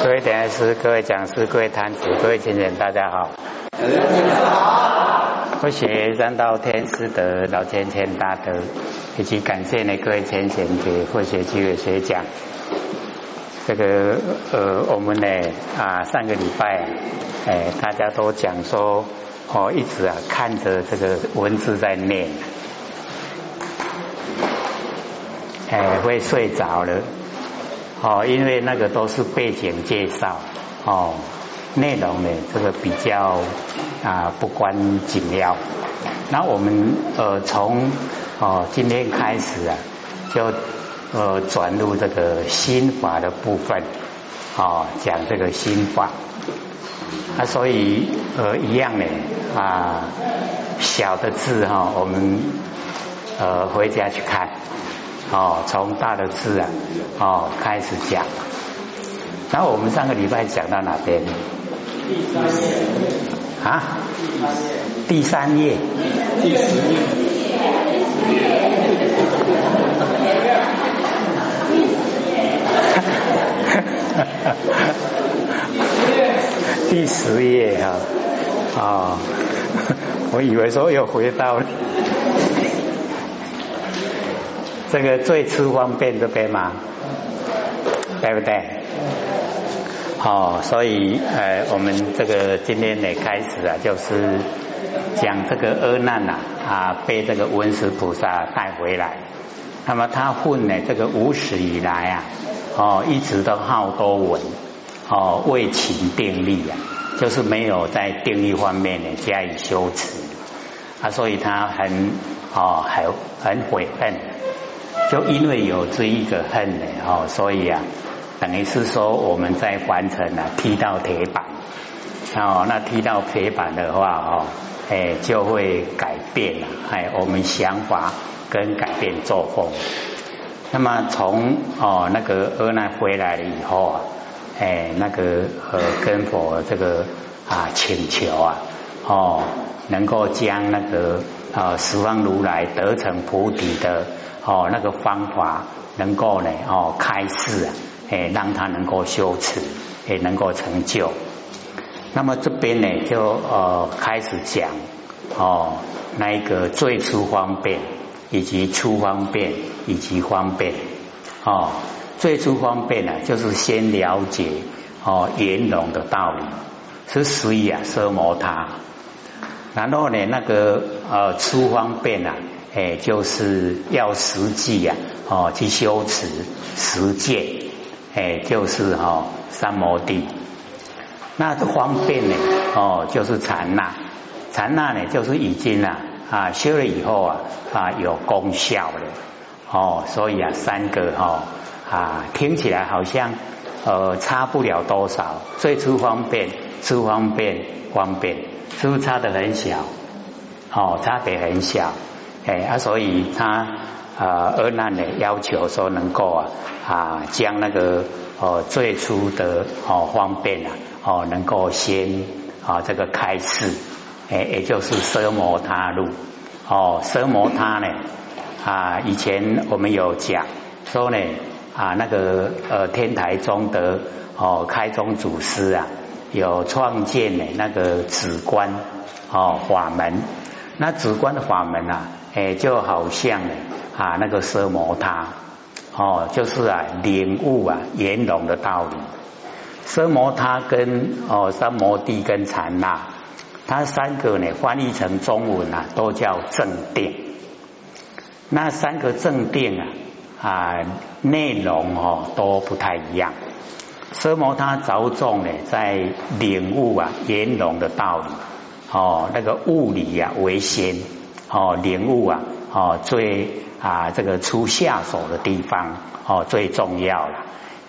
各位讲师、各位讲师、各位坛子、各位亲人，大家好。大家好。佛学三道天师德老千千大德，以及感谢呢各位先贤给佛学机会学讲。这个呃，我们呢啊上个礼拜哎大家都讲说哦一直啊看着这个文字在念，哎会睡着了。哦，因为那个都是背景介绍，哦，内容呢，这个比较啊不关紧要。那我们呃从哦今天开始啊，就呃转入这个心法的部分，哦讲这个心法。啊，所以呃一样呢啊小的字哈，我们呃回家去看。哦，从大的字啊，哦开始讲。然后我们上个礼拜讲到哪边？第三页。啊？第三页。第十页。第十页哈，啊，我以为说又回到了。这个最初方便这边嘛，对不对？好，所以呃，我们这个今天呢开始啊，就是讲这个阿难呐啊，被这个文殊菩萨带回来。那么他混呢，这个无始以来啊，哦，一直都好多闻，哦，为情定力啊，就是没有在定力方面呢加以修持啊，所以他很哦，很很悔恨。就因为有这一个恨呢，哦，所以啊，等于是说我们在完成了踢到铁板，哦，那踢到铁板的话，哦，哎，就会改变了，哎，我们想法跟改变作风。那么从哦那个阿难回来了以后啊，哎，那个呃跟佛这个啊请求啊，哦，能够将那个啊十方如来得成菩提的。哦，那个方法能够呢，哦，开示啊，哎，让他能够修持，也能够成就。那么这边呢，就呃开始讲哦，那一个最初方便，以及初方便，以及方便。哦，最初方便呢，就是先了解哦圆融的道理，是随啊奢摩他。然后呢，那个呃出方便啊。哎，就是要实际呀，哦，去修持实践，哎，就是哈三摩地。那方便呢，哦，就是禅那，禅那呢，就是已经啊啊修了以后啊啊有功效了，哦，所以啊三个哈啊听起来好像呃差不了多少，最初方便，初方便，方便，是不差的很小？哦，差别很小。哎啊，所以他啊，阿难呢要求说能够啊啊，将那个哦最初的哦方便啊哦能够先啊这个开示，哎也就是奢摩他路哦奢摩他呢啊以前我们有讲说呢啊那个呃天台中的哦开宗祖师啊有创建的那个止观哦法门，那止观的法门啊。哎，就好像啊，那个奢摩他哦，就是啊，领悟啊，圆融的道理。奢摩他跟哦，三摩地跟禅那，它三个呢，翻译成中文啊，都叫正定。那三个正定啊啊，内容哦都不太一样。奢摩他着重呢，在领悟啊，圆融的道理哦，那个物理呀为先。哦，领悟啊，哦，最啊这个出下手的地方哦最重要了，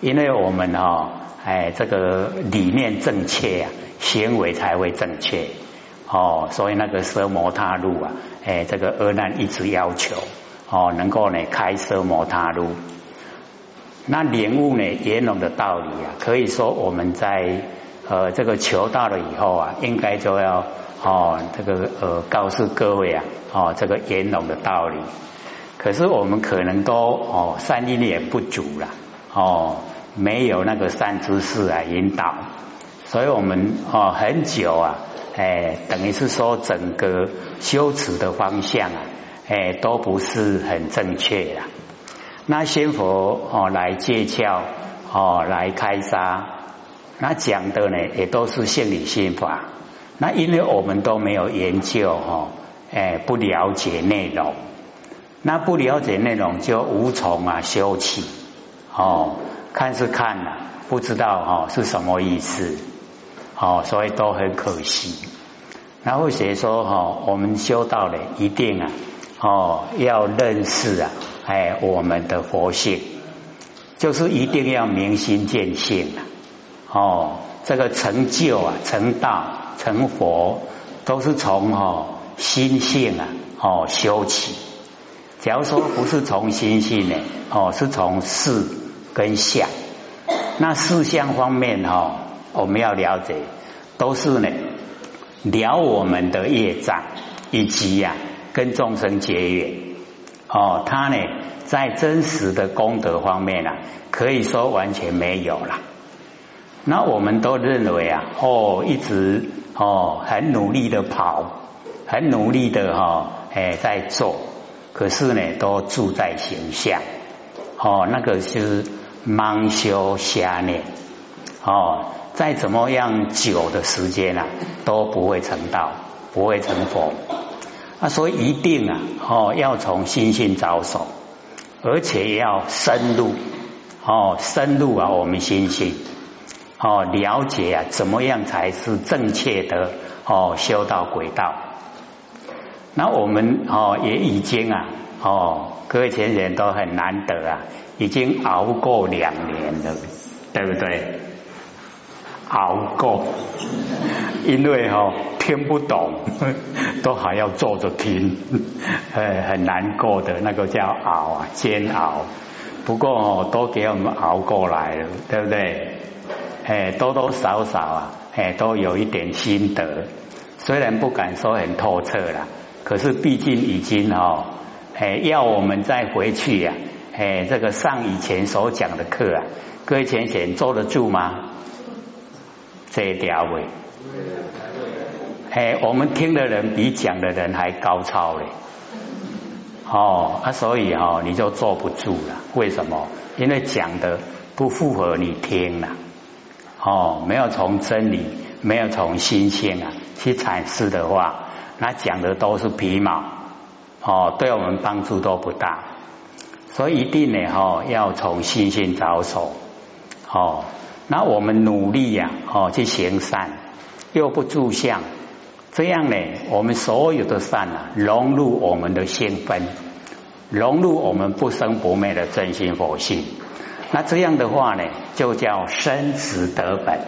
因为我们哦，哎这个理念正确啊，行为才会正确哦，所以那个奢摩他路啊，哎这个阿难一直要求哦，能够呢开奢摩他路，那领悟呢圆融的道理啊，可以说我们在呃这个求到了以后啊，应该就要。哦，这个呃，告诉各位啊，哦，这个圆融的道理，可是我们可能都哦，三因也不足了，哦，没有那个善知识啊引导，所以我们哦很久啊，哎，等于是说整个修持的方向啊，哎，都不是很正确了。那仙佛哦来借窍哦来开沙，那讲的呢也都是心理心法。那因为我们都没有研究哈，哎，不了解内容，那不了解内容就无从啊修起哦。看是看了，不知道哈是什么意思，哦，所以都很可惜。然后谁说哈，我们修道的一定啊，哦，要认识啊，哎，我们的佛性，就是一定要明心见性啊，哦，这个成就啊，成道成佛，都是从哦心性啊，哦修起。假如说不是从心性呢，哦，是从事。跟相，那四相方面哈，我们要了解，都是呢了我们的业障，以及呀跟众生结缘哦，他呢在真实的功德方面啊，可以说完全没有了。那我们都认为啊，哦一直哦很努力的跑，很努力的哈哎在做，可是呢都住在形象，哦那个是。盲修瞎念，哦，再怎么样久的时间啊，都不会成道，不会成佛。啊，所以一定啊，哦，要从心性着手，而且要深入，哦，深入啊，我们心性，哦，了解啊，怎么样才是正确的哦，修道轨道。那我们哦，也已经啊，哦，各位前人都很难得啊。已经熬过两年了，对不对？熬过，因为哈听不懂，都还要坐着听，哎，很难过的那个叫熬啊，煎熬。不过都给我们熬过来了，对不对？哎，多多少少啊，哎，都有一点心得。虽然不敢说很透彻了，可是毕竟已经哦，哎，要我们再回去呀。哎，这个上以前所讲的课啊，各位浅浅坐得住吗？这条位，哎，我们听的人比讲的人还高超嘞。哦，啊，所以哦，你就坐不住了。为什么？因为讲的不符合你听了。哦，没有从真理，没有从心性啊去阐释的话，那讲的都是皮毛。哦，对我们帮助都不大。所以一定呢，哈，要从心性着手，哦，那我们努力呀，哦，去行善，又不住相，这样呢，我们所有的善啊，融入我们的心分，融入我们不生不灭的真心佛性，那这样的话呢，就叫生死得本，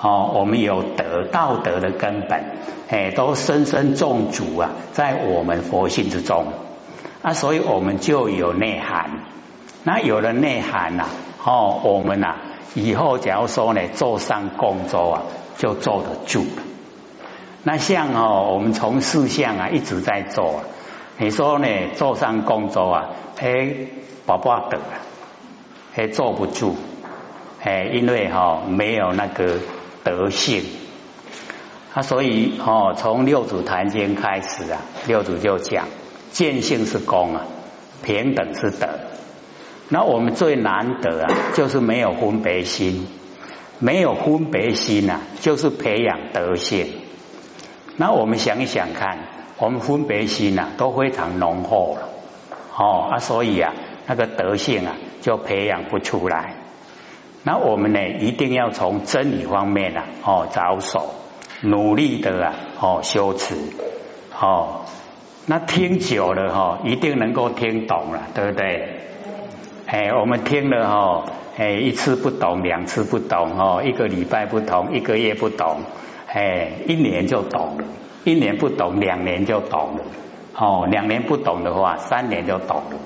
哦，我们有得道德的根本，哎，都深深种植啊，在我们佛性之中。啊，所以我们就有内涵。那有了内涵呐，哦，我们呐，以后假如说呢，做上工作啊，就坐得住了。那像哦，我们从事项啊，一直在做。你说呢，做上工作啊，哎，宝宝得了，哎，坐不住，哎，因为哈，没有那个德性。啊，所以哦，从六祖坛经开始啊，六祖就讲。见性是功啊，平等是德。那我们最难得啊，就是没有分别心，没有分别心呐，就是培养德性。那我们想一想看，我们分别心呐都非常浓厚了，哦啊，所以啊，那个德性啊就培养不出来。那我们呢，一定要从真理方面啊，哦着手，努力的啊，哦修持，哦。那听久了哈，一定能够听懂了，对不对？哎，我们听了哈，哎，一次不懂，两次不懂，哦，一个礼拜不懂，一个月不懂，哎，一年就懂了，一年不懂，两年就懂了，哦，两年不懂的话，三年就懂了，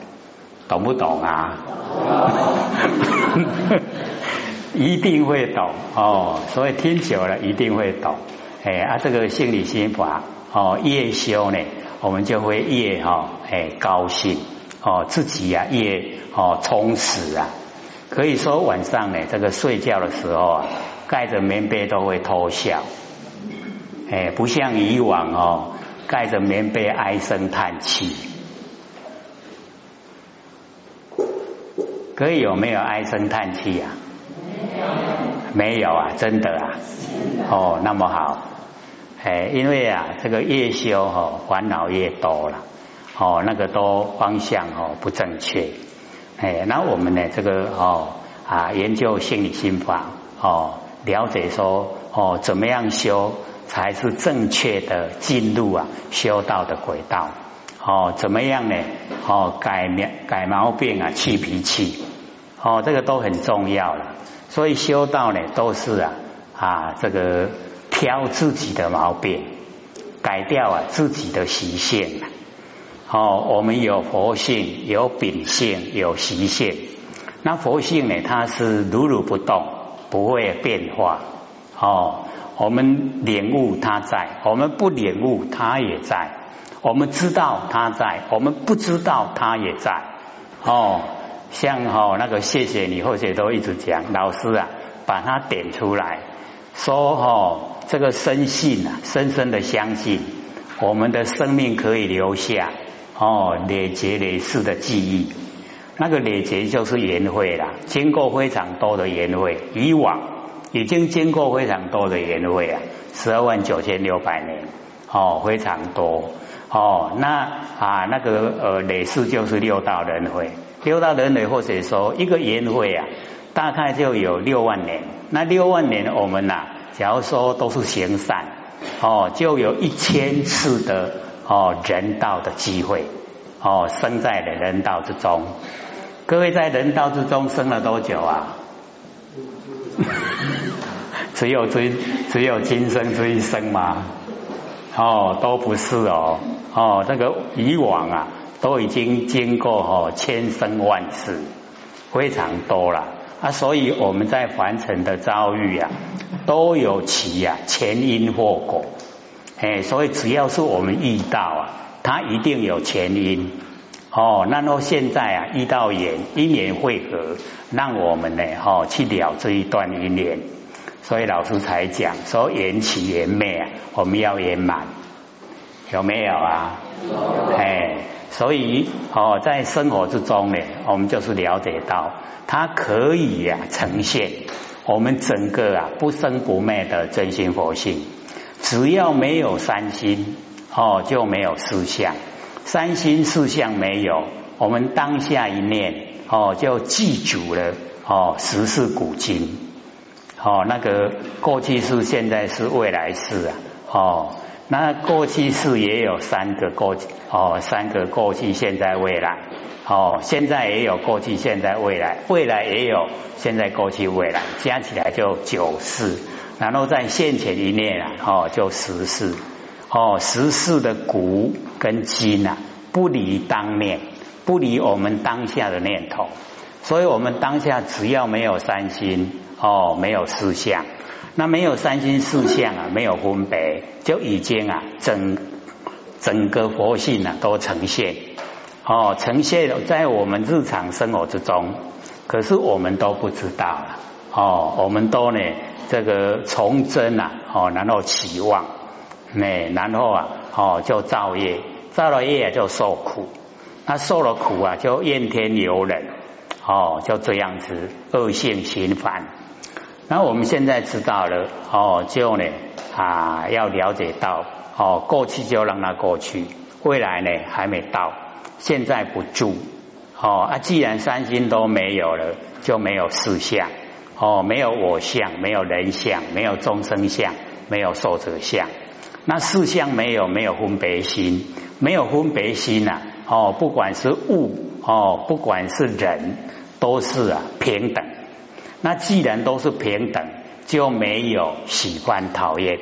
懂不懂啊？一定会懂哦，所以听久了一定会懂，哎啊，这个心理心法哦，越修呢。我们就会越哈哎高兴哦，自己呀也哦充实啊，可以说晚上呢，这个睡觉的时候啊，盖着棉被都会偷笑，哎，不像以往哦，盖着棉被唉声叹气。可以有没有唉声叹气啊？没有啊，真的啊。哦，那么好。哎，因为啊，这个越修哦，烦恼越多了。哦，那个都方向哦不正确。哎，那我们呢，这个哦啊，研究心理心法哦，了解说哦，怎么样修才是正确的进入啊修道的轨道。哦，怎么样呢？哦，改苗改毛病啊，去脾气，哦，这个都很重要了。所以修道呢，都是啊啊，这个挑自己的毛病，改掉啊自己的习性。哦，我们有佛性，有秉性，有习性。那佛性呢，它是如如不动，不会变化。哦，我们领悟它在，我们不领悟它也在。我们知道他在，我们不知道他也在。哦，像哦那个谢谢你，或者都一直讲老师啊，把它点出来，说哈这个深信啊，深深的相信，我们的生命可以留下哦累劫累世的记忆。那个累劫就是缘会啦，经过非常多的缘会，以往已经经过非常多的缘会啊，十二万九千六百年哦，非常多。哦，那啊，那个呃，累世就是六道轮回，六道轮回或者说一个缘会啊，大概就有六万年。那六万年我们呐，假如说都是行善，哦，就有一千次的哦人道的机会，哦，生在了人道之中。各位在人道之中生了多久啊？只有只只有今生这一生吗？哦，都不是哦。哦，这个以往啊，都已经经过哦千生万世，非常多了啊，所以我们在凡尘的遭遇啊，都有其啊前因后果，哎，所以只要是我们遇到啊，它一定有前因哦。那么现在啊，遇到缘，因缘汇合，让我们呢哦去了这一段因缘，所以老师才讲说缘起缘灭啊，我们要圆满。有没有啊？哎，所以哦，在生活之中呢，我们就是了解到，它可以呀呈现我们整个啊不生不灭的真心佛性。只要没有三心哦，就没有四相。三心四相没有，我们当下一念哦，就记住了哦，十世古今哦，那个过去式、现在是、未来式啊哦。那过去式也有三个过去哦，三个过去、现在、未来哦，现在也有过去、现在、未来，未来也有现在、过去、未来，加起来就九世。然后在现前一念啊，哦，就十世哦，十世的古跟今啊，不离当念，不离我们当下的念头，所以我们当下只要没有三心哦，没有思想。那没有三心四相啊，没有分别，就已经啊，整整个佛性啊都呈现哦，呈现在我们日常生活之中。可是我们都不知道了哦，我们都呢这个从真啊哦，然后期望，那然后啊哦就造业，造了业就受苦，那受了苦啊就怨天尤人哦，就这样子恶性循环。那我们现在知道了哦，就呢啊要了解到哦，过去就让它过去，未来呢还没到，现在不住。哦啊，既然三心都没有了，就没有四相。哦，没有我相，没有人相，没有众生相，没有寿者相。那四相没有，没有分别心，没有分别心呐哦，不管是物哦，不管是人，都是啊平等。那既然都是平等，就没有喜欢讨厌。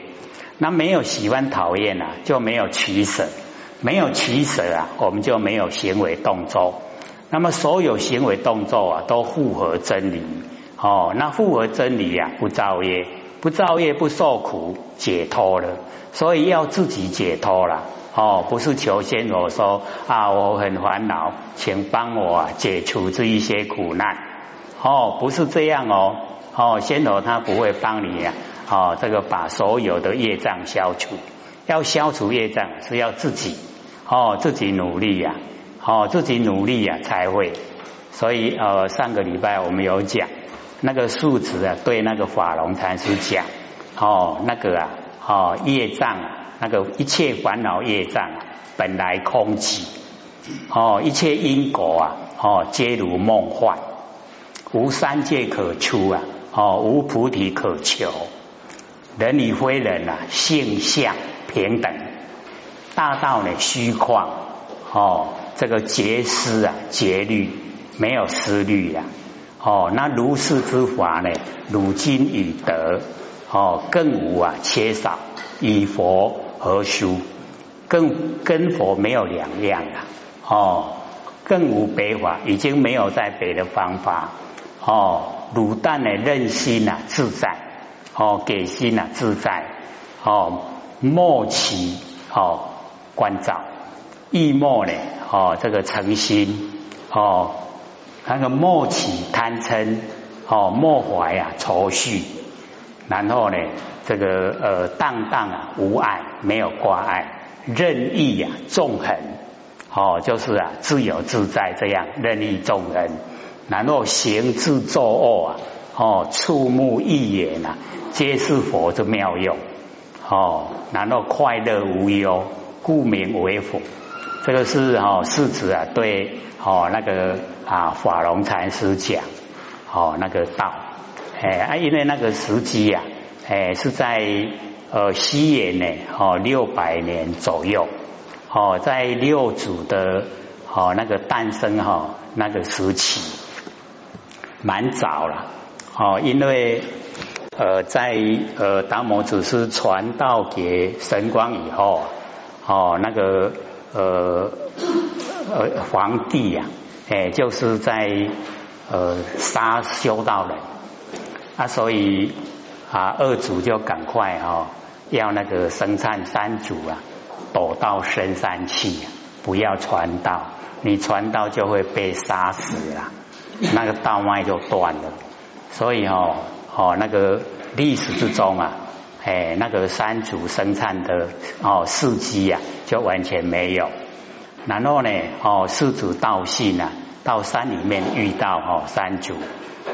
那没有喜欢讨厌啊，就没有取舍。没有取舍啊，我们就没有行为动作。那么所有行为动作啊，都符合真理。哦，那复合真理啊，不造业，不造业不受苦，解脱了。所以要自己解脱了。哦，不是求仙我说啊，我很烦恼，请帮我解除这一些苦难。哦，不是这样哦，哦，仙佛他不会帮你呀，哦，这个把所有的业障消除，要消除业障是要自己，哦，自己努力呀，哦，自己努力呀才会。所以呃，上个礼拜我们有讲那个数值啊，对那个法龙禅师讲，哦，那个啊，哦，业障啊，那个一切烦恼业障本来空寂，哦，一切因果啊，哦，皆如梦幻，无三界可出啊，哦，无菩提可求，人与非人啊，性相平等，大道呢虚旷，哦，这个结思啊，结律。没有思虑呀，哦，那如是之法呢？汝今已得，哦，更无啊缺少，以佛何殊？更跟佛没有两样啊，哦，更无别法，已经没有再别的方法，哦，汝但呢任心啊自在，哦，给心啊自在，哦，莫起哦关照，意莫呢，哦，这个诚心，哦。那个莫起贪嗔，哦，莫怀啊愁绪，然后呢，这个呃荡荡啊无碍，没有挂碍，任意啊纵横，哦，就是啊自由自在这样任意纵横，然后行自作恶啊，哦触目一眼呐，皆是佛之妙用，哦，然后快乐无忧，故名为佛。这个是哦，是指啊对哦那个。啊，法隆禅师讲，哦，那个道，哎啊，因为那个时机呀，哎，是在呃西元呢，哦，六百年左右，哦，在六祖的哦那个诞生哈那个时期，蛮早了，哦，因为呃在呃达摩祖师传道给神光以后，哦，那个呃呃皇帝呀。哎，就是在呃杀修道人啊，所以啊二祖就赶快哈要那个生产三祖啊躲到深山去，不要传道，你传道就会被杀死了，那个道脉就断了。所以哦哦那个历史之中啊，哎那个三祖生产的哦事迹呀就完全没有。然后呢，哦，四祖道信啊，到山里面遇到哦三祖，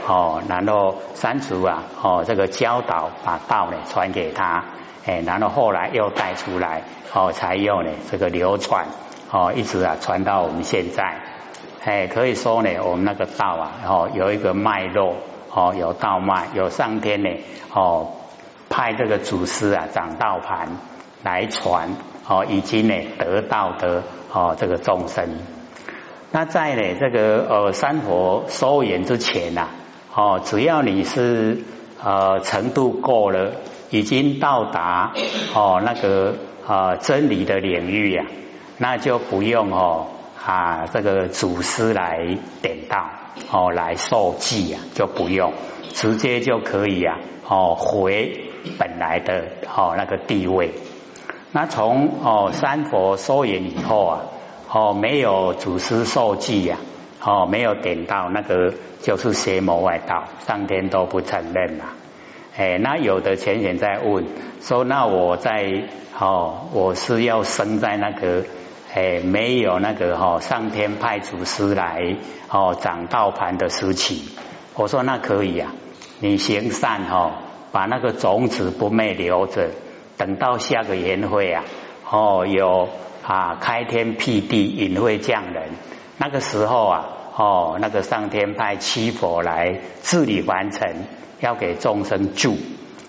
哦，然后三祖啊，哦，这个教导把道呢传给他，哎，然后后来又带出来，哦，才有呢这个流传，哦，一直啊传到我们现在，哎，可以说呢，我们那个道啊，哦，有一个脉络，哦，有道脉，有上天呢，哦，派这个祖师啊掌道盘来传，哦，已经呢得道的。哦，这个众生，那在呢这个呃三佛收圆之前呐，哦，只要你是呃程度够了，已经到达哦那个呃真理的领域呀，那就不用哦啊这个祖师来点到哦来受记呀，就不用，直接就可以啊哦回本来的哦那个地位。那从哦三佛收圆以后啊，哦没有祖师受记呀，哦没有点到那个就是邪魔外道，上天都不承认啦。哎，那有的前贤在问说，那我在哦我是要生在那个哎没有那个哈上天派祖师来哦掌道盘的时期，我说那可以啊，你行善哈，把那个种子不灭留着。等到下个年会啊，哦，有啊开天辟地隐晦降人，那个时候啊，哦，那个上天派七佛来治理完成，要给众生住，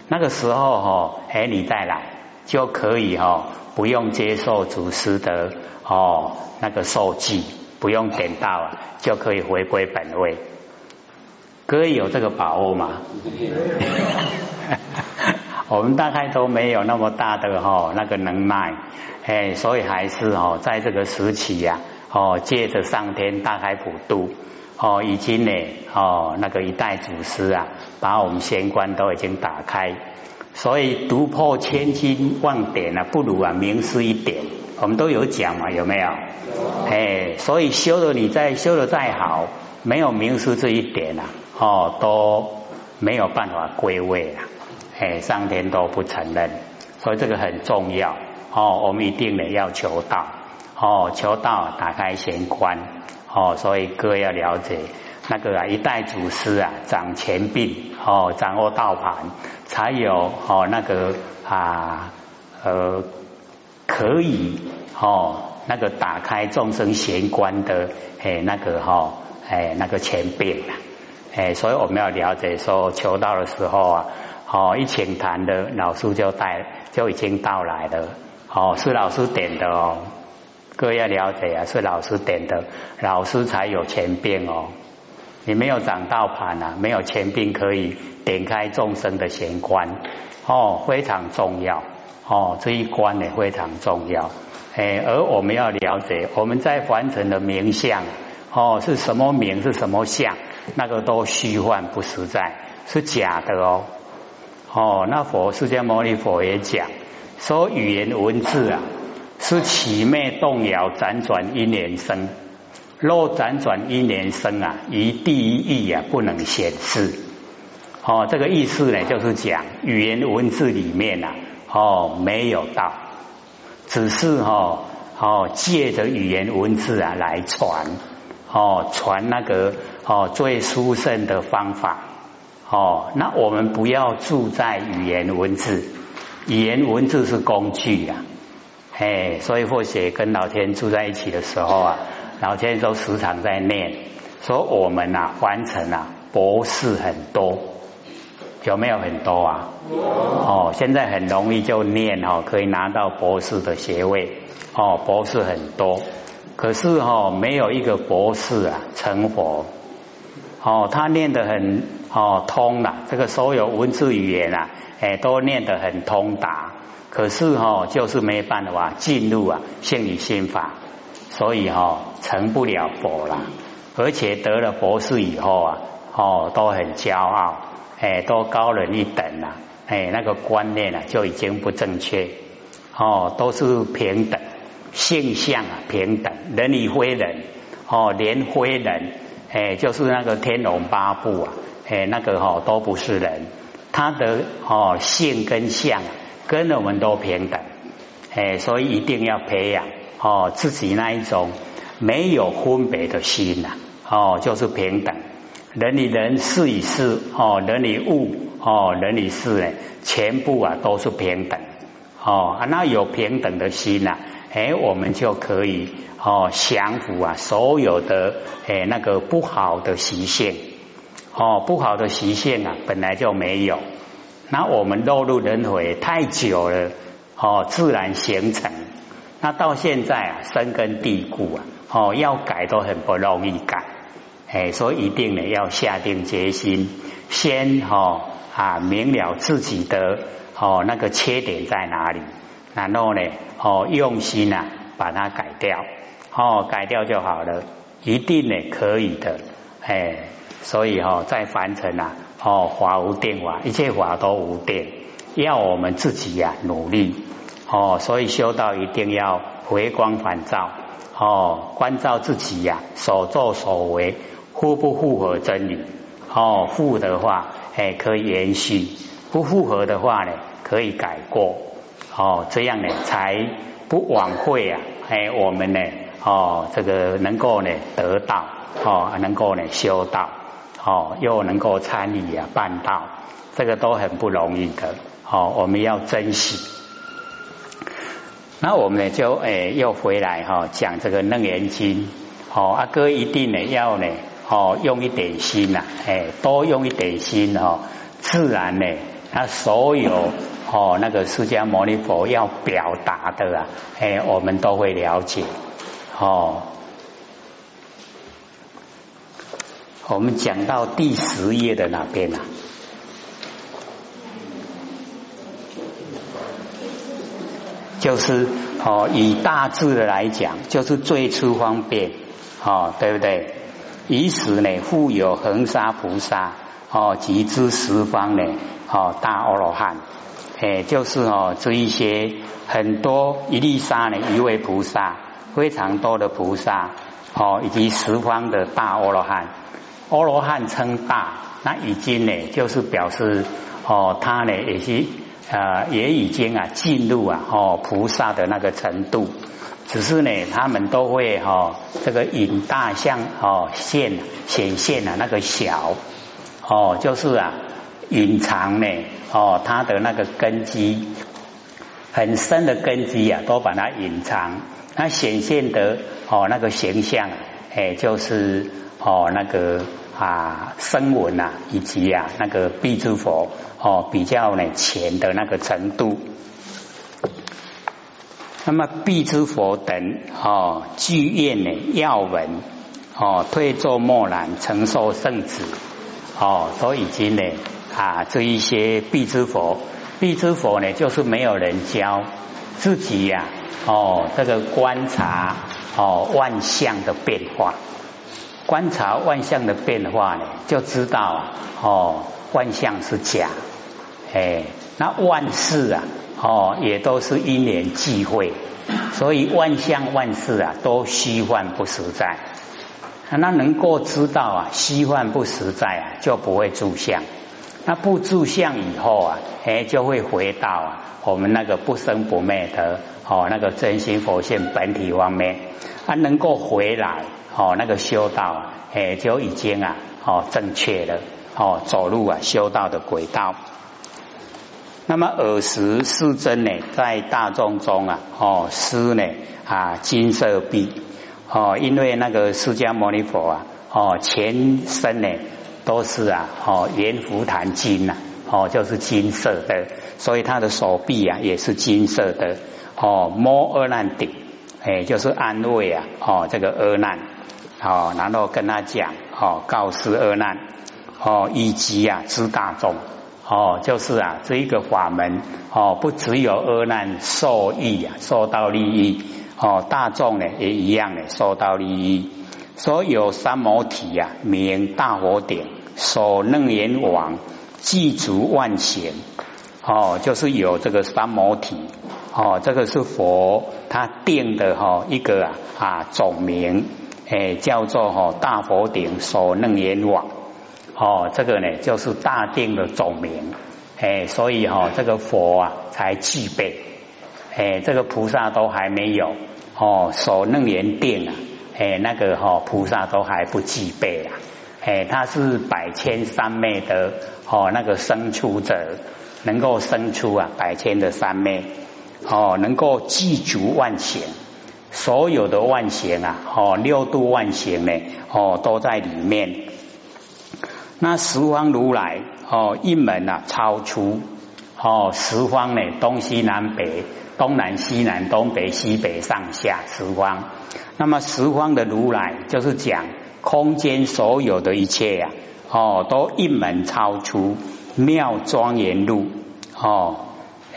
那个时候哦，哎，你再来就可以哦，不用接受祖师的哦那个受记，不用点到啊，就可以回归本位。各位有这个把握吗？我们大概都没有那么大的哈那个能耐，哎，所以还是哦，在这个时期呀，哦，借着上天大开普渡，哦，已经呢，哦，那个一代祖师啊，把我们仙关都已经打开，所以读破千经万典啊，不如啊名师一点，我们都有讲嘛，有没有？哎，所以修的你再修的再好，没有名师这一点啊，哦都没有办法归位了，哎，上天都不承认，所以这个很重要。哦，我们一定呢要求道。哦，求道打开玄关。哦，所以各位要了解那个啊，一代祖师啊掌前并哦，掌握道盘，才有哦那个啊呃可以哦。那个打开众生玄关的，哎，那个哈，哎，那个前辈啊，哎，所以我们要了解说，求道的时候啊，哦，一请谈的老师就带就已经到来了，哦，是老师点的哦，各位要了解啊，是老师点的，老师才有前边哦，你没有长道盘啊，没有前边可以点开众生的玄关，哦，非常重要，哦，这一关呢非常重要。哎，而我们要了解，我们在凡尘的名相，哦，是什么名是什么相，那个都虚幻不实在，是假的哦。哦，那佛释迦牟尼佛也讲，说语言文字啊，是起灭动摇辗转因缘生，若辗转因缘生啊，于第一义啊不能显示。哦，这个意思呢，就是讲语言文字里面啊，哦，没有道。只是哈哦借着语言文字啊来传哦传那个哦最殊胜的方法哦那我们不要住在语言文字，语言文字是工具呀，哎所以或许跟老天住在一起的时候啊，老天都时常在念说我们呐完成啊博士很多。有没有很多啊？哦，现在很容易就念哦，可以拿到博士的学位哦，博士很多。可是哦，没有一个博士啊成佛哦，他念得很哦通了，这个所有文字语言啊，哎都念得很通达。可是哦，就是没办法进入啊心理心法，所以哦成不了佛了。而且得了博士以后啊，哦都很骄傲。哎，都高人一等了，哎，那个观念啊就已经不正确哦，都是平等性相啊，平等人与非人哦，连非人哎，就是那个天龙八部啊，哎，那个哈都不是人，他的哦性跟相跟我们都平等哎，所以一定要培养哦自己那一种没有分别的心呐哦，就是平等。人与人，事与事，哦，人与物，哦，人与事呢，全部啊都是平等，哦，那有平等的心呐，哎，我们就可以哦降服啊所有的哎那个不好的习性，哦，不好的习性啊本来就没有，那我们落入轮回太久了，哦，自然形成，那到现在啊深根蒂固啊，哦，要改都很不容易改。哎，所以一定呢要下定决心，先哦啊明了自己的哦那个缺点在哪里，然后呢哦用心呐把它改掉，哦改掉就好了，一定呢可以的，哎，所以哈在凡尘啊哦法无定法，一切法都无定，要我们自己呀努力哦，所以修道一定要回光返照哦，关照自己呀所作所为。符不符合真理？哦，符的话，哎，可以延续；不符合的话呢，可以改过。哦，这样呢，才不枉费啊！哎，我们呢，哦，这个能够呢得到，哦，能够呢修道，哦，又能够参与啊办道，这个都很不容易的。哦，我们要珍惜。那我们呢，就哎又回来哈，讲这个楞严经。哦，阿哥一定呢要呢。哦，用一点心呐，哎，多用一点心哦，自然呢，他所有哦那个释迦牟尼佛要表达的啊，哎，我们都会了解。哦，我们讲到第十页的哪边啊？就是哦，以大致的来讲，就是最初方便，哦，对不对？以此呢，复有恒沙菩萨哦，集之十方呢哦，大阿罗汉，哎，就是哦，这一些很多一粒沙呢，一位菩萨，非常多的菩萨哦，以及十方的大阿罗汉，阿罗汉称大，那已经呢，就是表示哦，他呢也是呃，也已经啊进入啊哦菩萨的那个程度，只是呢，他们都会哈这个引大象哦现显现啊那个小。哦，就是啊隐藏呢哦他的那个根基很深的根基啊，都把它隐藏，那显现的哦那个形象哎就是哦那个。啊，声闻呐，以及啊那个必之佛哦，比较呢浅的那个程度。那么必之佛等哦，具愿呢要闻哦，退坐默然，承受圣旨哦，都已经呢啊这一些必之佛，必之佛呢就是没有人教自己呀哦，这个观察哦万象的变化。观察万象的变化呢，就知道哦，万象是假，哎，那万事啊，哦，也都是因缘际会，所以万象万事啊，都虚幻不实在。那能够知道啊，虚幻不实在啊，就不会住相。那不住相以后啊，哎，就会回到啊，我们那个不生不灭的哦，那个真心佛性本体方面，啊能够回来。哦，那个修道啊，哎，就已经啊，哦，正确了，哦，走入啊修道的轨道。那么尔时世尊呢，在大众中啊，哦，施呢啊金色臂，哦，因为那个释迦牟尼佛啊，哦，全身呢都是啊，哦，圆福檀金呐，哦，就是金色的，所以他的手臂啊也是金色的，哦，摩阿难顶，哎，就是安慰啊，哦，这个阿难。哦，然后跟他讲，哦，告示恶难，哦，以及啊，知大众，哦，就是啊，这一个法门，哦，不只有恶难受益啊，受到利益，哦，大众呢也一样的受到利益。所有三摩体呀，名大佛顶，手楞严王，具足万贤，哦，就是有这个三摩体，哦，这个是佛他定的哈一个啊啊总名。哎，叫做哈大佛顶所楞严王，哦，这个呢就是大定的总名，哎，所以哈这个佛啊才具备，哎，这个菩萨都还没有，哦，所楞严定啊，哎，那个哈菩萨都还不具备啊，哎，他是百千三昧的哦那个生出者，能够生出啊百千的三昧，哦，能够具足万险。所有的万行啊，哦，六度万行呢，哦，都在里面。那十方如来，哦，一门啊，超出，哦，十方呢，东西南北，东南西南，东北西北，上下十方。那么十方的如来，就是讲空间所有的一切呀，哦，都一门超出，妙庄严路，哦，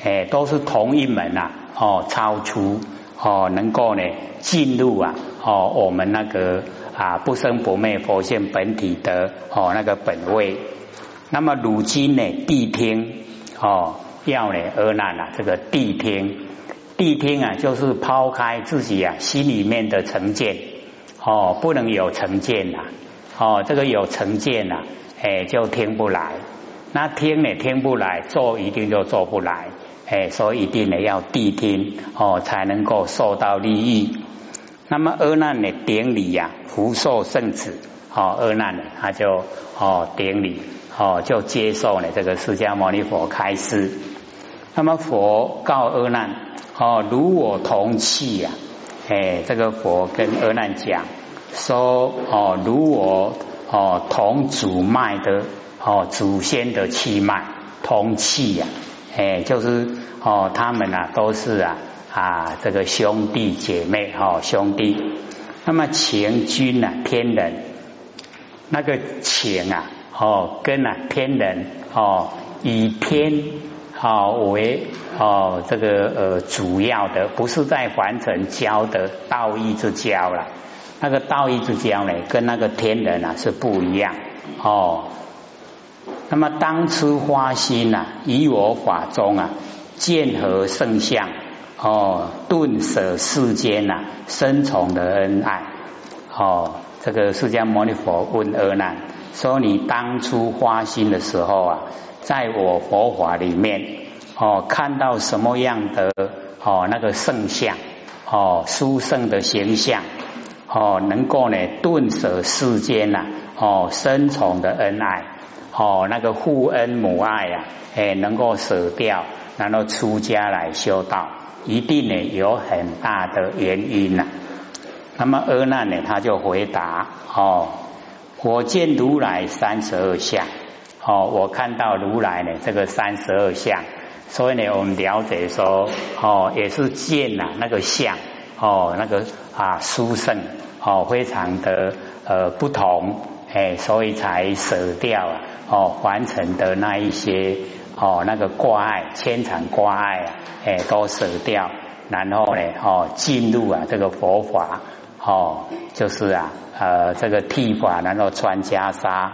哎，都是同一门啊，哦，超出。哦，能够呢进入啊，哦，我们那个啊不生不灭佛性本体的哦那个本位。那么如今呢，谛听哦，要呢阿难啊，这个谛听，谛听啊，就是抛开自己啊心里面的成见哦，不能有成见呐，哦，这个有成见呐，哎，就听不来。那听呢听不来，做一定就做不来。哎，所以一定呢要谛听哦，才能够受到利益。那么阿难呢典礼呀，福寿圣子哦，阿难呢他就哦典礼哦，就接受了这个释迦牟尼佛开示。那么佛告阿难哦，如我同气呀，哎，这个佛跟阿难讲说哦，如我哦同祖脉的哦祖先的气脉同气呀。哎，就是哦，他们啊都是啊啊这个兄弟姐妹哦兄弟。那么情君啊天人，那个情啊哦跟啊天人哦以天哦为哦这个呃主要的，不是在凡尘交的道义之交了。那个道义之交呢，跟那个天人啊是不一样哦。那么当初花心呐，以我法中啊，见合圣相哦，顿舍世间呐，深重的恩爱哦。这个释迦牟尼佛问阿难说你当初发心的时候啊，在我佛法里面哦，看到什么样的哦那个圣像哦，殊胜的形象哦，能够呢顿舍世间呐哦，深重的恩爱哦，那个父恩母爱呀，哎，能够舍掉，然后出家来修道，一定呢有很大的原因呐。那么阿难呢，他就回答哦。我见如来三十二相，哦，我看到如来呢，这个三十二相，所以呢，我们了解说，哦，也是见呐那个相，哦，那个啊殊胜，哦，非常的呃不同，哎，所以才舍掉啊，哦，完成的那一些，哦，那个挂碍、牵缠挂碍啊，哎，都舍掉，然后呢，哦，进入啊这个佛法，哦，就是啊。呃，这个剃发，然后穿袈裟，